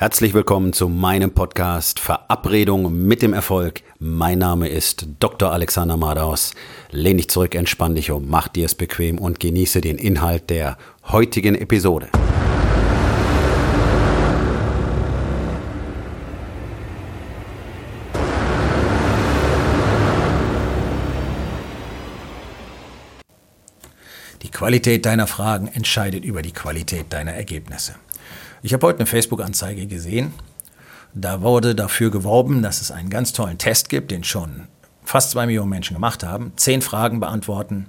Herzlich willkommen zu meinem Podcast Verabredung mit dem Erfolg. Mein Name ist Dr. Alexander Madaus. Lehn dich zurück, entspann dich um, mach dir es bequem und genieße den Inhalt der heutigen Episode. Die Qualität deiner Fragen entscheidet über die Qualität deiner Ergebnisse. Ich habe heute eine Facebook-Anzeige gesehen. Da wurde dafür geworben, dass es einen ganz tollen Test gibt, den schon fast zwei Millionen Menschen gemacht haben. Zehn Fragen beantworten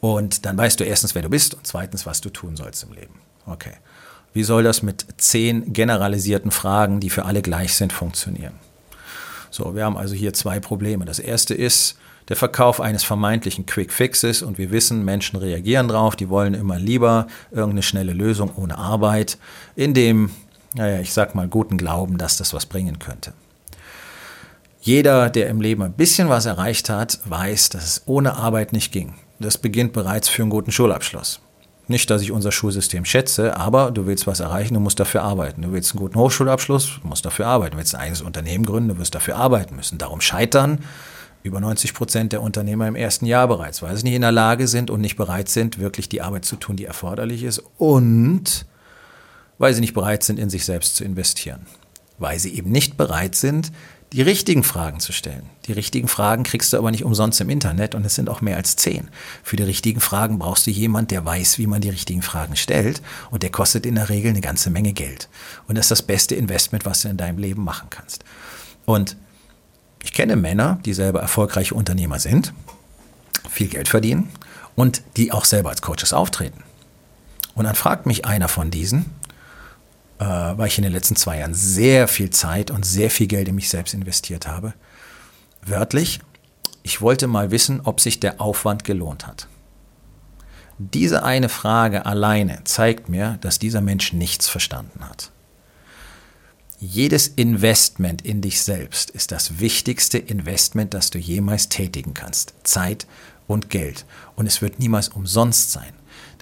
und dann weißt du erstens, wer du bist und zweitens, was du tun sollst im Leben. Okay. Wie soll das mit zehn generalisierten Fragen, die für alle gleich sind, funktionieren? So, wir haben also hier zwei Probleme. Das erste ist, der Verkauf eines vermeintlichen Quick Fixes und wir wissen, Menschen reagieren drauf, die wollen immer lieber irgendeine schnelle Lösung ohne Arbeit, in dem, naja, ich sag mal, guten Glauben, dass das was bringen könnte. Jeder, der im Leben ein bisschen was erreicht hat, weiß, dass es ohne Arbeit nicht ging. Das beginnt bereits für einen guten Schulabschluss. Nicht, dass ich unser Schulsystem schätze, aber du willst was erreichen, du musst dafür arbeiten. Du willst einen guten Hochschulabschluss, du musst dafür arbeiten. Du willst ein eigenes Unternehmen gründen, du wirst dafür arbeiten müssen. Darum scheitern über 90 Prozent der Unternehmer im ersten Jahr bereits, weil sie nicht in der Lage sind und nicht bereit sind, wirklich die Arbeit zu tun, die erforderlich ist und weil sie nicht bereit sind, in sich selbst zu investieren. Weil sie eben nicht bereit sind, die richtigen Fragen zu stellen. Die richtigen Fragen kriegst du aber nicht umsonst im Internet und es sind auch mehr als zehn. Für die richtigen Fragen brauchst du jemand, der weiß, wie man die richtigen Fragen stellt und der kostet in der Regel eine ganze Menge Geld. Und das ist das beste Investment, was du in deinem Leben machen kannst. Und ich kenne Männer, die selber erfolgreiche Unternehmer sind, viel Geld verdienen und die auch selber als Coaches auftreten. Und dann fragt mich einer von diesen, äh, weil ich in den letzten zwei Jahren sehr viel Zeit und sehr viel Geld in mich selbst investiert habe, wörtlich, ich wollte mal wissen, ob sich der Aufwand gelohnt hat. Diese eine Frage alleine zeigt mir, dass dieser Mensch nichts verstanden hat. Jedes Investment in dich selbst ist das wichtigste Investment, das du jemals tätigen kannst. Zeit und Geld. Und es wird niemals umsonst sein.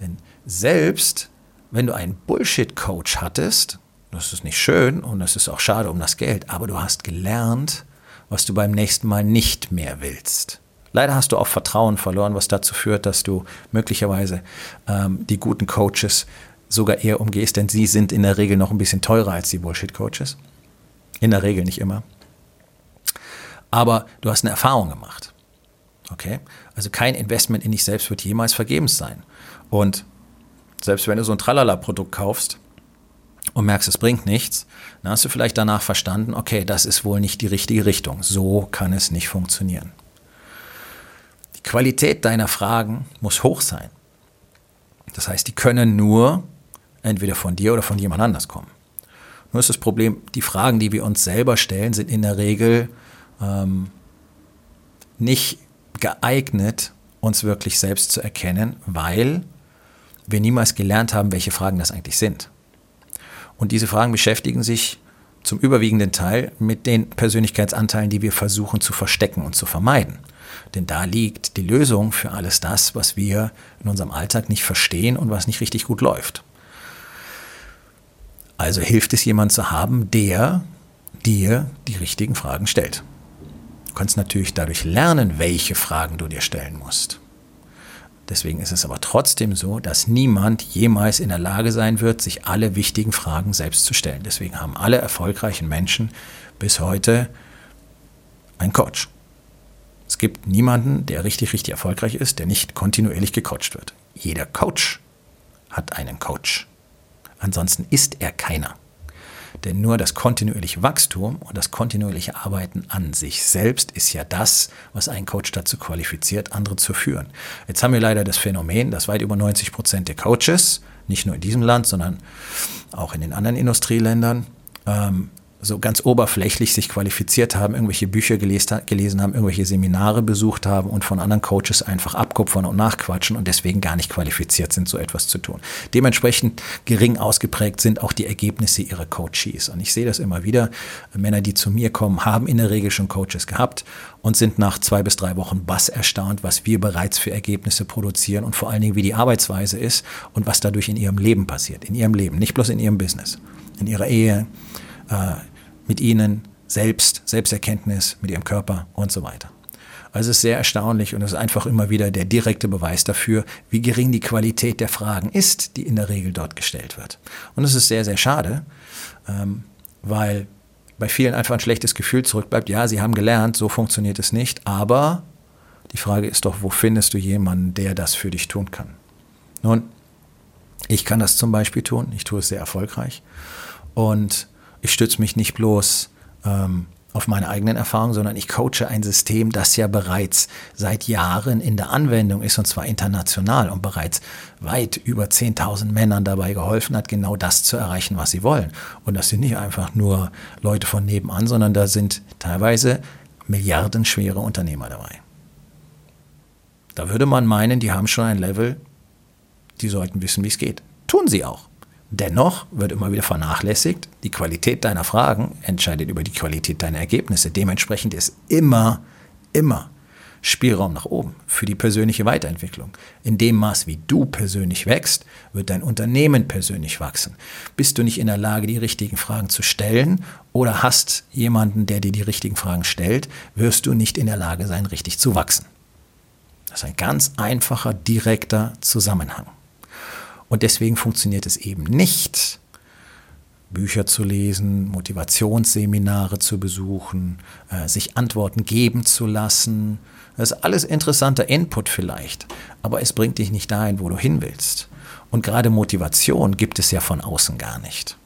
Denn selbst wenn du einen Bullshit-Coach hattest, das ist nicht schön und das ist auch schade um das Geld, aber du hast gelernt, was du beim nächsten Mal nicht mehr willst. Leider hast du auch Vertrauen verloren, was dazu führt, dass du möglicherweise ähm, die guten Coaches sogar eher umgehst, denn sie sind in der Regel noch ein bisschen teurer als die Bullshit-Coaches. In der Regel nicht immer. Aber du hast eine Erfahrung gemacht. Okay? Also kein Investment in dich selbst wird jemals vergebens sein. Und selbst wenn du so ein Tralala-Produkt kaufst und merkst, es bringt nichts, dann hast du vielleicht danach verstanden, okay, das ist wohl nicht die richtige Richtung. So kann es nicht funktionieren. Die Qualität deiner Fragen muss hoch sein. Das heißt, die können nur entweder von dir oder von jemand anders kommen. Nur ist das Problem, die Fragen, die wir uns selber stellen, sind in der Regel ähm, nicht geeignet, uns wirklich selbst zu erkennen, weil wir niemals gelernt haben, welche Fragen das eigentlich sind. Und diese Fragen beschäftigen sich zum überwiegenden Teil mit den Persönlichkeitsanteilen, die wir versuchen zu verstecken und zu vermeiden. Denn da liegt die Lösung für alles das, was wir in unserem Alltag nicht verstehen und was nicht richtig gut läuft. Also hilft es jemand zu haben, der dir die richtigen Fragen stellt. Du kannst natürlich dadurch lernen, welche Fragen du dir stellen musst. Deswegen ist es aber trotzdem so, dass niemand jemals in der Lage sein wird, sich alle wichtigen Fragen selbst zu stellen. Deswegen haben alle erfolgreichen Menschen bis heute einen Coach. Es gibt niemanden, der richtig, richtig erfolgreich ist, der nicht kontinuierlich gecoacht wird. Jeder Coach hat einen Coach. Ansonsten ist er keiner. Denn nur das kontinuierliche Wachstum und das kontinuierliche Arbeiten an sich selbst ist ja das, was einen Coach dazu qualifiziert, andere zu führen. Jetzt haben wir leider das Phänomen, dass weit über 90 Prozent der Coaches, nicht nur in diesem Land, sondern auch in den anderen Industrieländern, ähm, so ganz oberflächlich sich qualifiziert haben, irgendwelche Bücher gelesen, haben, irgendwelche Seminare besucht haben und von anderen Coaches einfach abkupfern und nachquatschen und deswegen gar nicht qualifiziert sind, so etwas zu tun. Dementsprechend gering ausgeprägt sind auch die Ergebnisse ihrer Coaches. Und ich sehe das immer wieder. Männer, die zu mir kommen, haben in der Regel schon Coaches gehabt und sind nach zwei bis drei Wochen bass erstaunt, was wir bereits für Ergebnisse produzieren und vor allen Dingen, wie die Arbeitsweise ist und was dadurch in ihrem Leben passiert. In ihrem Leben, nicht bloß in ihrem Business. In ihrer Ehe, äh, mit ihnen selbst, Selbsterkenntnis, mit ihrem Körper und so weiter. Also es ist sehr erstaunlich und es ist einfach immer wieder der direkte Beweis dafür, wie gering die Qualität der Fragen ist, die in der Regel dort gestellt wird. Und es ist sehr, sehr schade, ähm, weil bei vielen einfach ein schlechtes Gefühl zurückbleibt. Ja, sie haben gelernt, so funktioniert es nicht, aber die Frage ist doch, wo findest du jemanden, der das für dich tun kann? Nun, ich kann das zum Beispiel tun, ich tue es sehr erfolgreich und ich stütze mich nicht bloß ähm, auf meine eigenen Erfahrungen, sondern ich coache ein System, das ja bereits seit Jahren in der Anwendung ist und zwar international und bereits weit über 10.000 Männern dabei geholfen hat, genau das zu erreichen, was sie wollen. Und das sind nicht einfach nur Leute von nebenan, sondern da sind teilweise milliardenschwere Unternehmer dabei. Da würde man meinen, die haben schon ein Level, die sollten wissen, wie es geht. Tun sie auch. Dennoch wird immer wieder vernachlässigt, die Qualität deiner Fragen entscheidet über die Qualität deiner Ergebnisse. Dementsprechend ist immer, immer Spielraum nach oben für die persönliche Weiterentwicklung. In dem Maß, wie du persönlich wächst, wird dein Unternehmen persönlich wachsen. Bist du nicht in der Lage, die richtigen Fragen zu stellen oder hast jemanden, der dir die richtigen Fragen stellt, wirst du nicht in der Lage sein, richtig zu wachsen. Das ist ein ganz einfacher, direkter Zusammenhang. Und deswegen funktioniert es eben nicht, Bücher zu lesen, Motivationsseminare zu besuchen, äh, sich Antworten geben zu lassen. Das ist alles interessanter Input vielleicht, aber es bringt dich nicht dahin, wo du hin willst. Und gerade Motivation gibt es ja von außen gar nicht.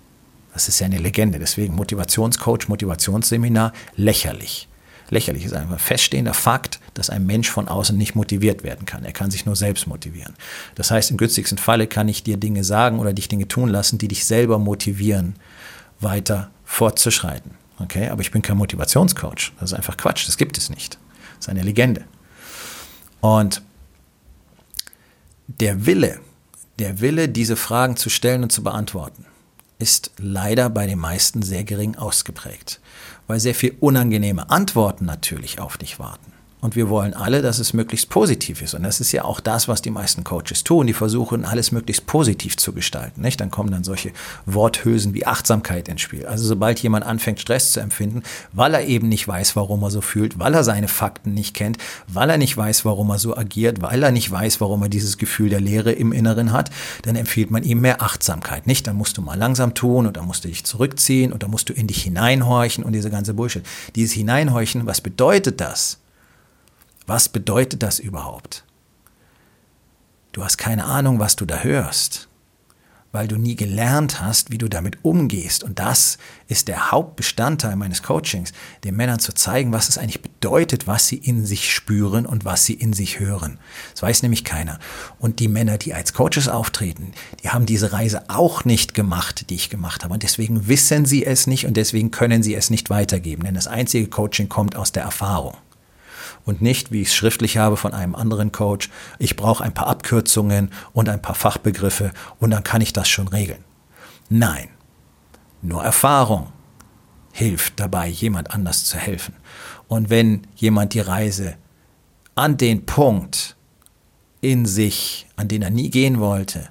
Das ist ja eine Legende. Deswegen Motivationscoach, Motivationsseminar, lächerlich lächerlich ist einfach ein feststehender Fakt, dass ein Mensch von außen nicht motiviert werden kann. Er kann sich nur selbst motivieren. Das heißt, im günstigsten Falle kann ich dir Dinge sagen oder dich Dinge tun lassen, die dich selber motivieren, weiter fortzuschreiten. Okay, aber ich bin kein Motivationscoach. Das ist einfach Quatsch. Das gibt es nicht. Das ist eine Legende. Und der Wille, der Wille, diese Fragen zu stellen und zu beantworten, ist leider bei den meisten sehr gering ausgeprägt weil sehr viel unangenehme Antworten natürlich auf dich warten. Und wir wollen alle, dass es möglichst positiv ist. Und das ist ja auch das, was die meisten Coaches tun. Die versuchen, alles möglichst positiv zu gestalten. Nicht? Dann kommen dann solche Worthülsen wie Achtsamkeit ins Spiel. Also sobald jemand anfängt, Stress zu empfinden, weil er eben nicht weiß, warum er so fühlt, weil er seine Fakten nicht kennt, weil er nicht weiß, warum er so agiert, weil er nicht weiß, warum er dieses Gefühl der Leere im Inneren hat, dann empfiehlt man ihm mehr Achtsamkeit. Nicht? Dann musst du mal langsam tun und dann musst du dich zurückziehen und dann musst du in dich hineinhorchen und diese ganze Bullshit. Dieses Hineinhorchen, was bedeutet das? Was bedeutet das überhaupt? Du hast keine Ahnung, was du da hörst, weil du nie gelernt hast, wie du damit umgehst. Und das ist der Hauptbestandteil meines Coachings, den Männern zu zeigen, was es eigentlich bedeutet, was sie in sich spüren und was sie in sich hören. Das weiß nämlich keiner. Und die Männer, die als Coaches auftreten, die haben diese Reise auch nicht gemacht, die ich gemacht habe. Und deswegen wissen sie es nicht und deswegen können sie es nicht weitergeben. Denn das einzige Coaching kommt aus der Erfahrung und nicht, wie ich es schriftlich habe von einem anderen Coach, ich brauche ein paar Abkürzungen und ein paar Fachbegriffe und dann kann ich das schon regeln. Nein, nur Erfahrung hilft dabei, jemand anders zu helfen. Und wenn jemand die Reise an den Punkt in sich, an den er nie gehen wollte,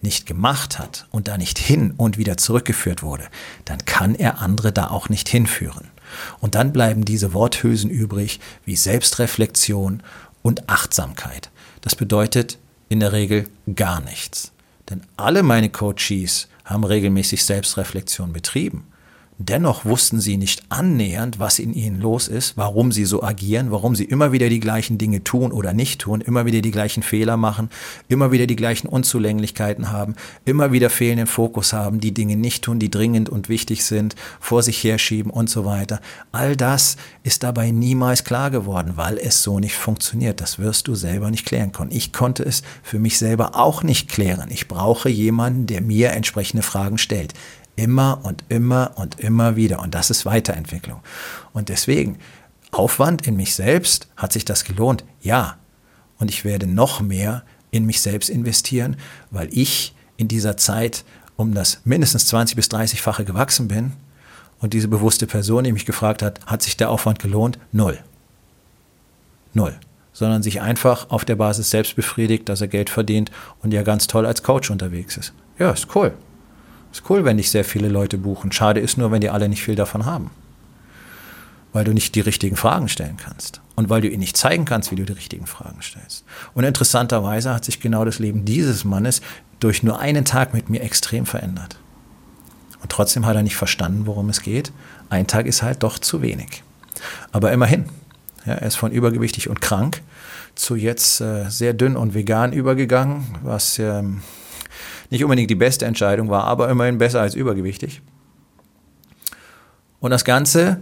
nicht gemacht hat und da nicht hin und wieder zurückgeführt wurde, dann kann er andere da auch nicht hinführen. Und dann bleiben diese Worthülsen übrig wie Selbstreflexion und Achtsamkeit. Das bedeutet in der Regel gar nichts. Denn alle meine Coaches haben regelmäßig Selbstreflexion betrieben. Dennoch wussten sie nicht annähernd, was in ihnen los ist, warum sie so agieren, warum sie immer wieder die gleichen Dinge tun oder nicht tun, immer wieder die gleichen Fehler machen, immer wieder die gleichen Unzulänglichkeiten haben, immer wieder fehlenden Fokus haben, die Dinge nicht tun, die dringend und wichtig sind, vor sich herschieben und so weiter. All das ist dabei niemals klar geworden, weil es so nicht funktioniert. Das wirst du selber nicht klären können. Ich konnte es für mich selber auch nicht klären. Ich brauche jemanden, der mir entsprechende Fragen stellt. Immer und immer und immer wieder. Und das ist Weiterentwicklung. Und deswegen, Aufwand in mich selbst, hat sich das gelohnt? Ja. Und ich werde noch mehr in mich selbst investieren, weil ich in dieser Zeit um das mindestens 20 bis 30-fache gewachsen bin. Und diese bewusste Person, die mich gefragt hat, hat sich der Aufwand gelohnt? Null. Null. Sondern sich einfach auf der Basis selbst befriedigt, dass er Geld verdient und ja ganz toll als Coach unterwegs ist. Ja, ist cool. Ist cool, wenn dich sehr viele Leute buchen. Schade ist nur, wenn die alle nicht viel davon haben. Weil du nicht die richtigen Fragen stellen kannst. Und weil du ihnen nicht zeigen kannst, wie du die richtigen Fragen stellst. Und interessanterweise hat sich genau das Leben dieses Mannes durch nur einen Tag mit mir extrem verändert. Und trotzdem hat er nicht verstanden, worum es geht. Ein Tag ist halt doch zu wenig. Aber immerhin, ja, er ist von übergewichtig und krank zu jetzt äh, sehr dünn und vegan übergegangen, was ähm, nicht unbedingt die beste Entscheidung war, aber immerhin besser als übergewichtig. Und das Ganze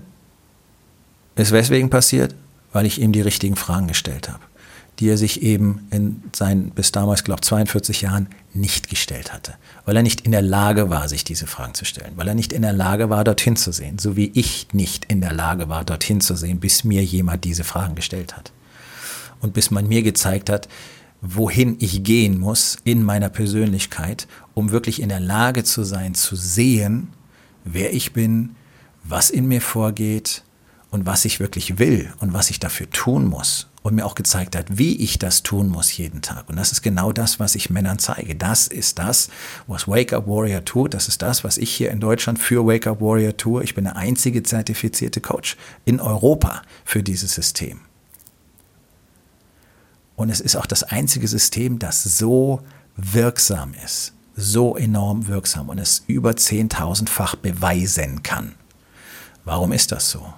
ist weswegen passiert? Weil ich ihm die richtigen Fragen gestellt habe, die er sich eben in seinen bis damals, glaube ich, 42 Jahren nicht gestellt hatte. Weil er nicht in der Lage war, sich diese Fragen zu stellen. Weil er nicht in der Lage war, dorthin zu sehen. So wie ich nicht in der Lage war, dorthin zu sehen, bis mir jemand diese Fragen gestellt hat. Und bis man mir gezeigt hat, wohin ich gehen muss in meiner Persönlichkeit, um wirklich in der Lage zu sein, zu sehen, wer ich bin, was in mir vorgeht und was ich wirklich will und was ich dafür tun muss. Und mir auch gezeigt hat, wie ich das tun muss jeden Tag. Und das ist genau das, was ich Männern zeige. Das ist das, was Wake Up Warrior tut. Das ist das, was ich hier in Deutschland für Wake Up Warrior tue. Ich bin der einzige zertifizierte Coach in Europa für dieses System. Und es ist auch das einzige System, das so wirksam ist, so enorm wirksam und es über 10.000-fach beweisen kann. Warum ist das so?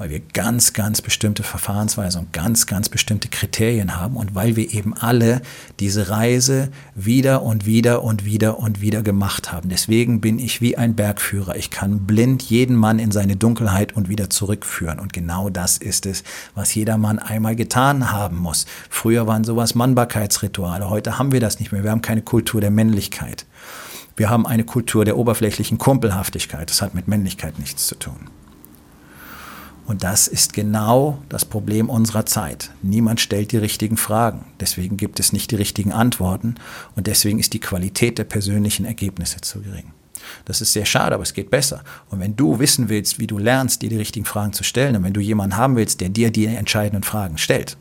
Weil wir ganz, ganz bestimmte Verfahrensweisen und ganz, ganz bestimmte Kriterien haben und weil wir eben alle diese Reise wieder und wieder und wieder und wieder gemacht haben. Deswegen bin ich wie ein Bergführer. Ich kann blind jeden Mann in seine Dunkelheit und wieder zurückführen. Und genau das ist es, was jeder Mann einmal getan haben muss. Früher waren sowas Mannbarkeitsrituale. Heute haben wir das nicht mehr. Wir haben keine Kultur der Männlichkeit. Wir haben eine Kultur der oberflächlichen Kumpelhaftigkeit. Das hat mit Männlichkeit nichts zu tun. Und das ist genau das Problem unserer Zeit. Niemand stellt die richtigen Fragen. Deswegen gibt es nicht die richtigen Antworten und deswegen ist die Qualität der persönlichen Ergebnisse zu gering. Das ist sehr schade, aber es geht besser. Und wenn du wissen willst, wie du lernst, dir die richtigen Fragen zu stellen, und wenn du jemanden haben willst, der dir die entscheidenden Fragen stellt,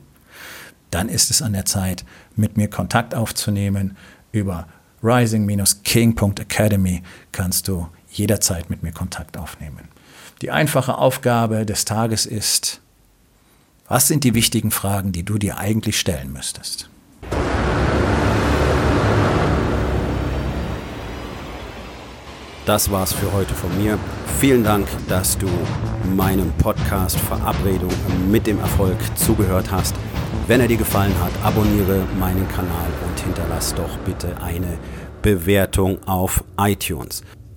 dann ist es an der Zeit, mit mir Kontakt aufzunehmen. Über rising-king.academy kannst du jederzeit mit mir Kontakt aufnehmen. Die einfache Aufgabe des Tages ist, was sind die wichtigen Fragen, die du dir eigentlich stellen müsstest? Das war's für heute von mir. Vielen Dank, dass du meinem Podcast Verabredung mit dem Erfolg zugehört hast. Wenn er dir gefallen hat, abonniere meinen Kanal und hinterlass doch bitte eine Bewertung auf iTunes.